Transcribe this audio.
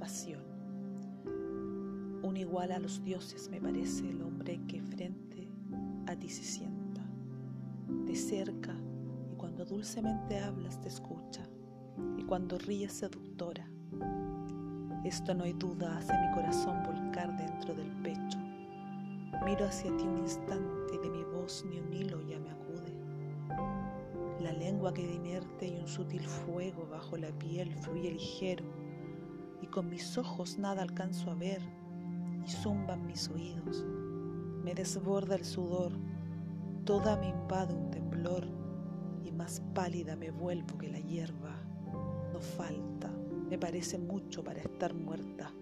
pasión. Un igual a los dioses me parece el hombre que frente a ti se sienta, de cerca y cuando dulcemente hablas te escucha y cuando ríes seductora. Esto no hay duda hace mi corazón volcar dentro del pecho. Miro hacia ti un instante y de mi voz ni un La lengua queda inerte y un sutil fuego bajo la piel fluye ligero y con mis ojos nada alcanzo a ver y zumban mis oídos. Me desborda el sudor, toda me invade un temblor y más pálida me vuelvo que la hierba. No falta, me parece mucho para estar muerta.